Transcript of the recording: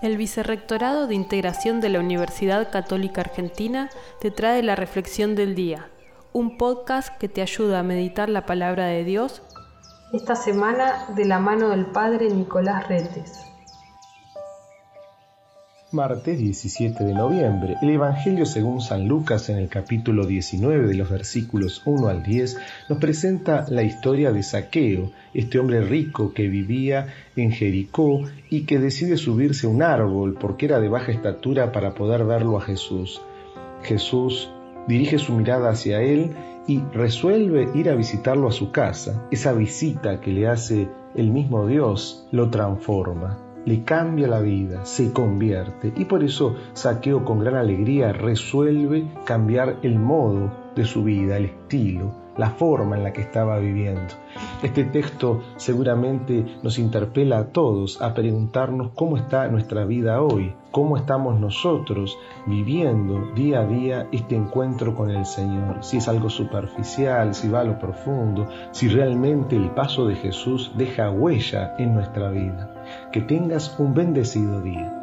El Vicerrectorado de Integración de la Universidad Católica Argentina te trae la Reflexión del Día, un podcast que te ayuda a meditar la palabra de Dios esta semana de la mano del Padre Nicolás Retes. Martes 17 de noviembre. El Evangelio según San Lucas en el capítulo 19 de los versículos 1 al 10 nos presenta la historia de Saqueo, este hombre rico que vivía en Jericó y que decide subirse a un árbol porque era de baja estatura para poder verlo a Jesús. Jesús dirige su mirada hacia él y resuelve ir a visitarlo a su casa. Esa visita que le hace el mismo Dios lo transforma le cambia la vida, se convierte y por eso Saqueo con gran alegría resuelve cambiar el modo de su vida, el estilo, la forma en la que estaba viviendo. Este texto seguramente nos interpela a todos a preguntarnos cómo está nuestra vida hoy, cómo estamos nosotros viviendo día a día este encuentro con el Señor, si es algo superficial, si va a lo profundo, si realmente el paso de Jesús deja huella en nuestra vida. Que tengas un bendecido día.